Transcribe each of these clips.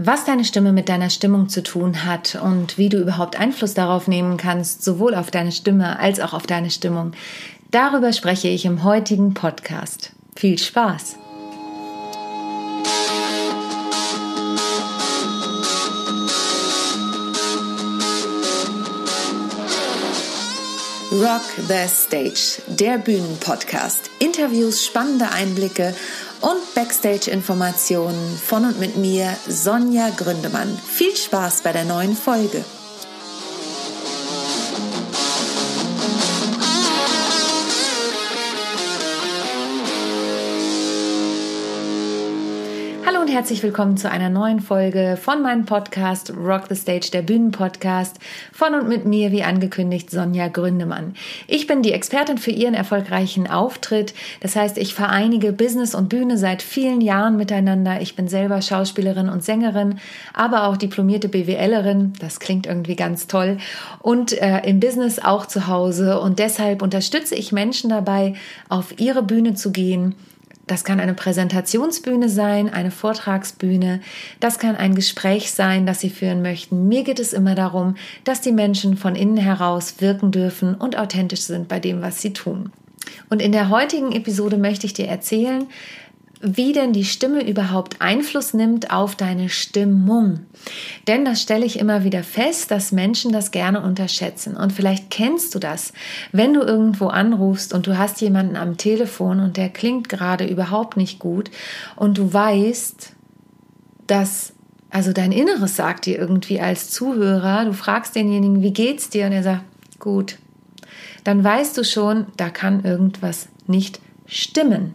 Was deine Stimme mit deiner Stimmung zu tun hat und wie du überhaupt Einfluss darauf nehmen kannst, sowohl auf deine Stimme als auch auf deine Stimmung, darüber spreche ich im heutigen Podcast. Viel Spaß! Rock the Stage, der Bühnenpodcast. Interviews, spannende Einblicke und Backstage-Informationen von und mit mir, Sonja Gründemann. Viel Spaß bei der neuen Folge. Hallo und herzlich willkommen zu einer neuen Folge von meinem Podcast Rock the Stage, der Bühnenpodcast von und mit mir, wie angekündigt, Sonja Gründemann. Ich bin die Expertin für Ihren erfolgreichen Auftritt. Das heißt, ich vereinige Business und Bühne seit vielen Jahren miteinander. Ich bin selber Schauspielerin und Sängerin, aber auch diplomierte BWLerin. Das klingt irgendwie ganz toll. Und äh, im Business auch zu Hause. Und deshalb unterstütze ich Menschen dabei, auf ihre Bühne zu gehen das kann eine Präsentationsbühne sein, eine Vortragsbühne. Das kann ein Gespräch sein, das Sie führen möchten. Mir geht es immer darum, dass die Menschen von innen heraus wirken dürfen und authentisch sind bei dem, was sie tun. Und in der heutigen Episode möchte ich dir erzählen, wie denn die Stimme überhaupt Einfluss nimmt auf deine Stimmung. Denn das stelle ich immer wieder fest, dass Menschen das gerne unterschätzen. Und vielleicht kennst du das, wenn du irgendwo anrufst und du hast jemanden am Telefon und der klingt gerade überhaupt nicht gut und du weißt, dass also dein Inneres sagt dir irgendwie als Zuhörer, du fragst denjenigen, wie geht's dir? Und er sagt, gut. Dann weißt du schon, da kann irgendwas nicht stimmen.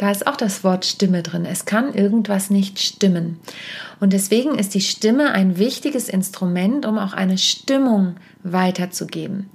Da ist auch das Wort Stimme drin. Es kann irgendwas nicht stimmen. Und deswegen ist die Stimme ein wichtiges Instrument, um auch eine Stimmung weiterzugeben.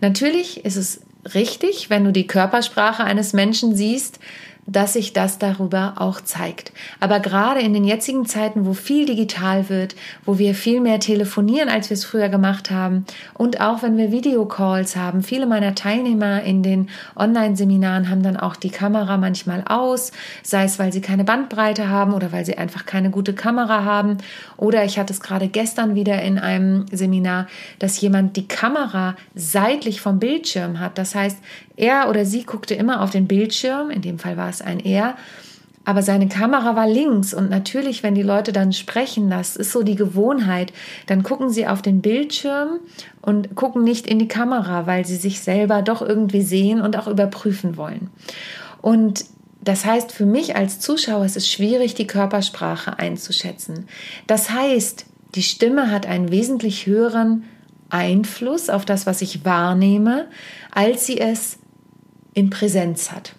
Natürlich ist es richtig, wenn du die Körpersprache eines Menschen siehst, dass sich das darüber auch zeigt. Aber gerade in den jetzigen Zeiten, wo viel digital wird, wo wir viel mehr telefonieren, als wir es früher gemacht haben, und auch wenn wir Videocalls haben, viele meiner Teilnehmer in den Online-Seminaren haben dann auch die Kamera manchmal aus, sei es, weil sie keine Bandbreite haben oder weil sie einfach keine gute Kamera haben. Oder ich hatte es gerade gestern wieder in einem Seminar, dass jemand die Kamera seitlich vom Bildschirm hat. Das heißt, er oder sie guckte immer auf den Bildschirm, in dem Fall war es ein Er, aber seine Kamera war links und natürlich, wenn die Leute dann sprechen, das ist so die Gewohnheit, dann gucken sie auf den Bildschirm und gucken nicht in die Kamera, weil sie sich selber doch irgendwie sehen und auch überprüfen wollen. Und das heißt, für mich als Zuschauer ist es schwierig, die Körpersprache einzuschätzen. Das heißt, die Stimme hat einen wesentlich höheren Einfluss auf das, was ich wahrnehme, als sie es in Präsenz hat.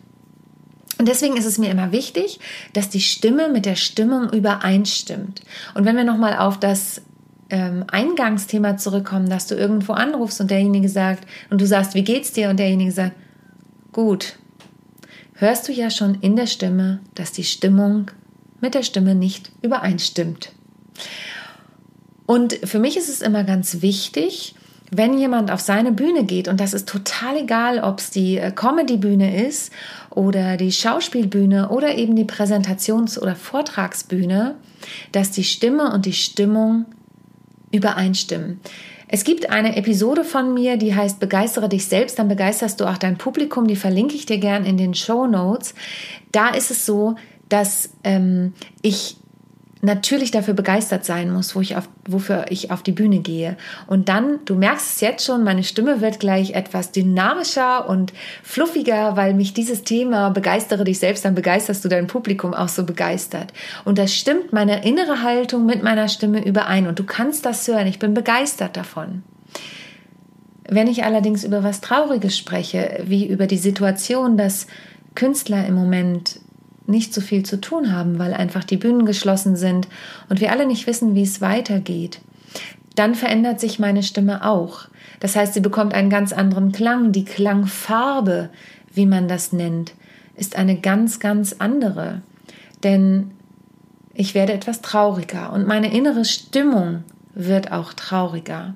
Und deswegen ist es mir immer wichtig, dass die Stimme mit der Stimmung übereinstimmt. Und wenn wir nochmal auf das ähm, Eingangsthema zurückkommen, dass du irgendwo anrufst und derjenige sagt, und du sagst, wie geht's dir? Und derjenige sagt, gut, hörst du ja schon in der Stimme, dass die Stimmung mit der Stimme nicht übereinstimmt. Und für mich ist es immer ganz wichtig, wenn jemand auf seine Bühne geht, und das ist total egal, ob es die äh, Comedy-Bühne ist oder die Schauspielbühne oder eben die Präsentations- oder Vortragsbühne, dass die Stimme und die Stimmung übereinstimmen. Es gibt eine Episode von mir, die heißt Begeistere dich selbst, dann begeisterst du auch dein Publikum. Die verlinke ich dir gern in den Show Notes. Da ist es so, dass ähm, ich natürlich dafür begeistert sein muss, wo ich auf, wofür ich auf die Bühne gehe. Und dann, du merkst es jetzt schon, meine Stimme wird gleich etwas dynamischer und fluffiger, weil mich dieses Thema begeistere dich selbst, dann begeisterst du dein Publikum auch so begeistert. Und das stimmt meine innere Haltung mit meiner Stimme überein. Und du kannst das hören. Ich bin begeistert davon. Wenn ich allerdings über was Trauriges spreche, wie über die Situation, dass Künstler im Moment nicht so viel zu tun haben, weil einfach die Bühnen geschlossen sind und wir alle nicht wissen, wie es weitergeht, dann verändert sich meine Stimme auch. Das heißt, sie bekommt einen ganz anderen Klang. Die Klangfarbe, wie man das nennt, ist eine ganz, ganz andere. Denn ich werde etwas trauriger und meine innere Stimmung wird auch trauriger.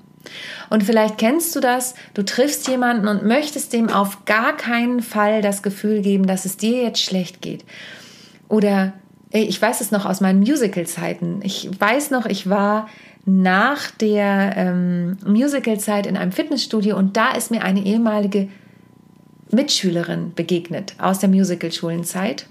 Und vielleicht kennst du das, du triffst jemanden und möchtest dem auf gar keinen Fall das Gefühl geben, dass es dir jetzt schlecht geht. Oder ich weiß es noch aus meinen Musical-Zeiten. Ich weiß noch, ich war nach der ähm, Musical-Zeit in einem Fitnessstudio und da ist mir eine ehemalige Mitschülerin begegnet aus der Musical-Schulenzeit.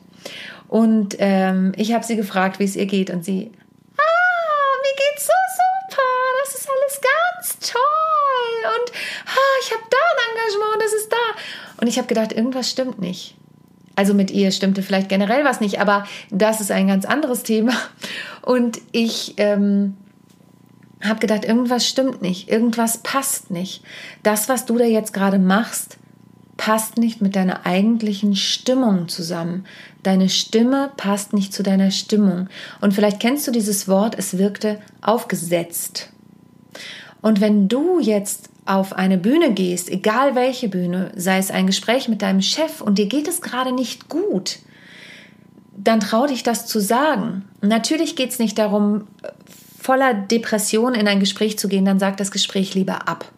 Und ähm, ich habe sie gefragt, wie es ihr geht und sie, ah, mir geht's so super, das ist alles ganz toll und ah, ich habe da ein Engagement, das ist da. Und ich habe gedacht, irgendwas stimmt nicht. Also mit ihr stimmte vielleicht generell was nicht, aber das ist ein ganz anderes Thema. Und ich ähm, habe gedacht, irgendwas stimmt nicht, irgendwas passt nicht. Das, was du da jetzt gerade machst, passt nicht mit deiner eigentlichen Stimmung zusammen. Deine Stimme passt nicht zu deiner Stimmung. Und vielleicht kennst du dieses Wort, es wirkte aufgesetzt. Und wenn du jetzt auf eine Bühne gehst, egal welche Bühne, sei es ein Gespräch mit deinem Chef und dir geht es gerade nicht gut, dann trau dich das zu sagen. Natürlich geht es nicht darum, voller Depression in ein Gespräch zu gehen, dann sag das Gespräch lieber ab.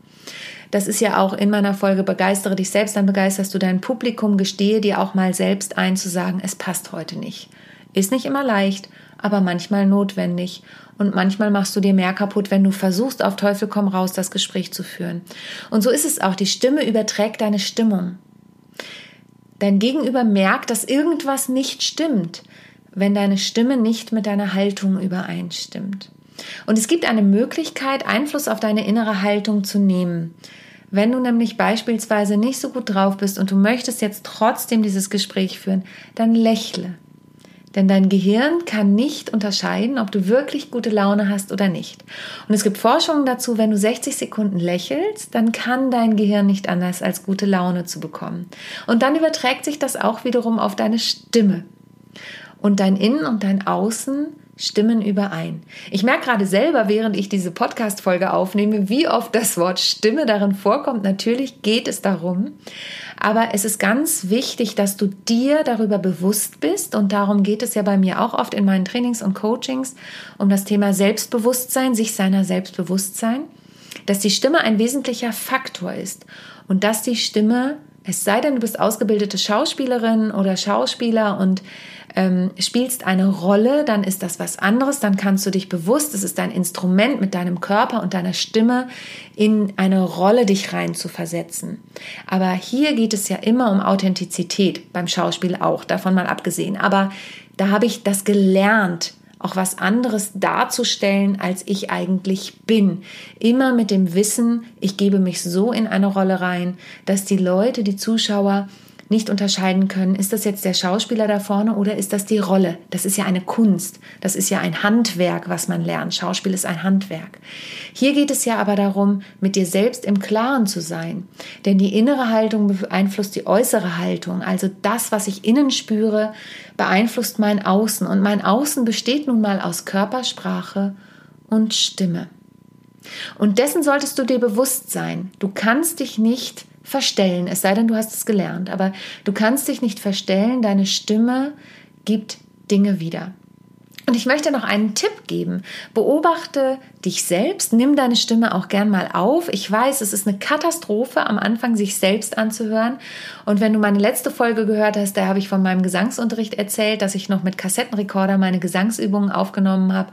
Das ist ja auch in meiner Folge Begeistere dich selbst, dann begeisterst du dein Publikum, gestehe dir auch mal selbst ein zu sagen, es passt heute nicht. Ist nicht immer leicht, aber manchmal notwendig. Und manchmal machst du dir mehr kaputt, wenn du versuchst, auf Teufel komm raus das Gespräch zu führen. Und so ist es auch. Die Stimme überträgt deine Stimmung. Dein Gegenüber merkt, dass irgendwas nicht stimmt, wenn deine Stimme nicht mit deiner Haltung übereinstimmt. Und es gibt eine Möglichkeit, Einfluss auf deine innere Haltung zu nehmen. Wenn du nämlich beispielsweise nicht so gut drauf bist und du möchtest jetzt trotzdem dieses Gespräch führen, dann lächle. Denn dein Gehirn kann nicht unterscheiden, ob du wirklich gute Laune hast oder nicht. Und es gibt Forschungen dazu, wenn du 60 Sekunden lächelst, dann kann dein Gehirn nicht anders, als gute Laune zu bekommen. Und dann überträgt sich das auch wiederum auf deine Stimme. Und dein Innen und dein Außen stimmen überein. Ich merke gerade selber, während ich diese Podcast-Folge aufnehme, wie oft das Wort Stimme darin vorkommt. Natürlich geht es darum, aber es ist ganz wichtig, dass du dir darüber bewusst bist und darum geht es ja bei mir auch oft in meinen Trainings und Coachings um das Thema Selbstbewusstsein, sich seiner Selbstbewusstsein, dass die Stimme ein wesentlicher Faktor ist und dass die Stimme, es sei denn, du bist ausgebildete Schauspielerin oder Schauspieler und ähm, spielst eine Rolle, dann ist das was anderes, dann kannst du dich bewusst, es ist dein Instrument mit deinem Körper und deiner Stimme in eine Rolle dich rein zu versetzen. Aber hier geht es ja immer um Authentizität, beim Schauspiel auch, davon mal abgesehen. Aber da habe ich das gelernt, auch was anderes darzustellen, als ich eigentlich bin. Immer mit dem Wissen, ich gebe mich so in eine Rolle rein, dass die Leute, die Zuschauer nicht unterscheiden können, ist das jetzt der Schauspieler da vorne oder ist das die Rolle? Das ist ja eine Kunst, das ist ja ein Handwerk, was man lernt. Schauspiel ist ein Handwerk. Hier geht es ja aber darum, mit dir selbst im Klaren zu sein. Denn die innere Haltung beeinflusst die äußere Haltung. Also das, was ich innen spüre, beeinflusst mein Außen. Und mein Außen besteht nun mal aus Körpersprache und Stimme. Und dessen solltest du dir bewusst sein. Du kannst dich nicht verstellen, es sei denn, du hast es gelernt, aber du kannst dich nicht verstellen, deine Stimme gibt Dinge wieder. Und ich möchte noch einen Tipp geben. Beobachte dich selbst, nimm deine Stimme auch gern mal auf. Ich weiß, es ist eine Katastrophe, am Anfang sich selbst anzuhören. Und wenn du meine letzte Folge gehört hast, da habe ich von meinem Gesangsunterricht erzählt, dass ich noch mit Kassettenrekorder meine Gesangsübungen aufgenommen habe.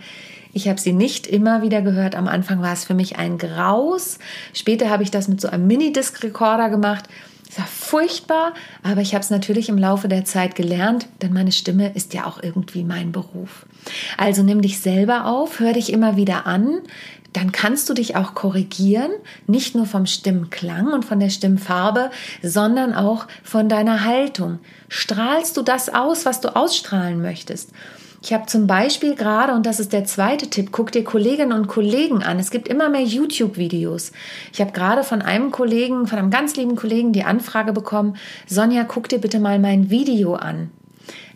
Ich habe sie nicht immer wieder gehört. Am Anfang war es für mich ein Graus. Später habe ich das mit so einem Minidisc-Rekorder gemacht. Es war furchtbar, aber ich habe es natürlich im Laufe der Zeit gelernt, denn meine Stimme ist ja auch irgendwie mein Beruf. Also nimm dich selber auf, hör dich immer wieder an, dann kannst du dich auch korrigieren, nicht nur vom Stimmklang und von der Stimmfarbe, sondern auch von deiner Haltung. Strahlst du das aus, was du ausstrahlen möchtest? Ich habe zum Beispiel gerade, und das ist der zweite Tipp, guck dir Kolleginnen und Kollegen an. Es gibt immer mehr YouTube-Videos. Ich habe gerade von einem Kollegen, von einem ganz lieben Kollegen, die Anfrage bekommen, Sonja, guck dir bitte mal mein Video an.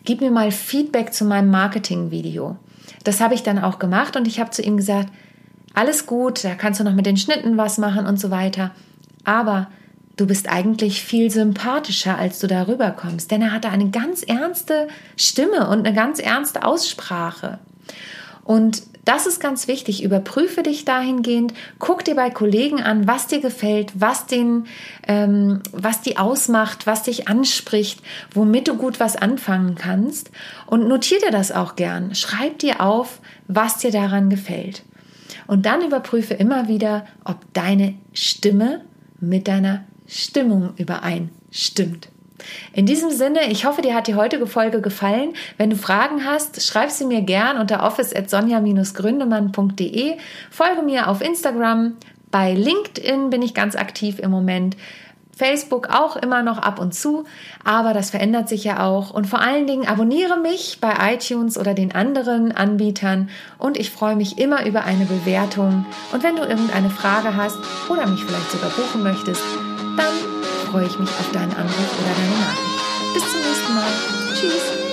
Gib mir mal Feedback zu meinem Marketing-Video. Das habe ich dann auch gemacht und ich habe zu ihm gesagt, alles gut, da kannst du noch mit den Schnitten was machen und so weiter. Aber du bist eigentlich viel sympathischer, als du darüber kommst. Denn er hatte eine ganz ernste Stimme und eine ganz ernste Aussprache. Und das ist ganz wichtig. Überprüfe dich dahingehend. Guck dir bei Kollegen an, was dir gefällt, was, den, ähm, was die ausmacht, was dich anspricht, womit du gut was anfangen kannst. Und notiere dir das auch gern. Schreib dir auf, was dir daran gefällt. Und dann überprüfe immer wieder, ob deine Stimme mit deiner Stimmung übereinstimmt. In diesem Sinne, ich hoffe, dir hat die heutige Folge gefallen. Wenn du Fragen hast, schreib sie mir gern unter office.sonja-gründemann.de. Folge mir auf Instagram. Bei LinkedIn bin ich ganz aktiv im Moment. Facebook auch immer noch ab und zu, aber das verändert sich ja auch. Und vor allen Dingen abonniere mich bei iTunes oder den anderen Anbietern und ich freue mich immer über eine Bewertung. Und wenn du irgendeine Frage hast oder mich vielleicht sogar buchen möchtest, dann freue ich mich auf deinen Anruf oder deine Nachricht. Bis zum nächsten Mal. Tschüss.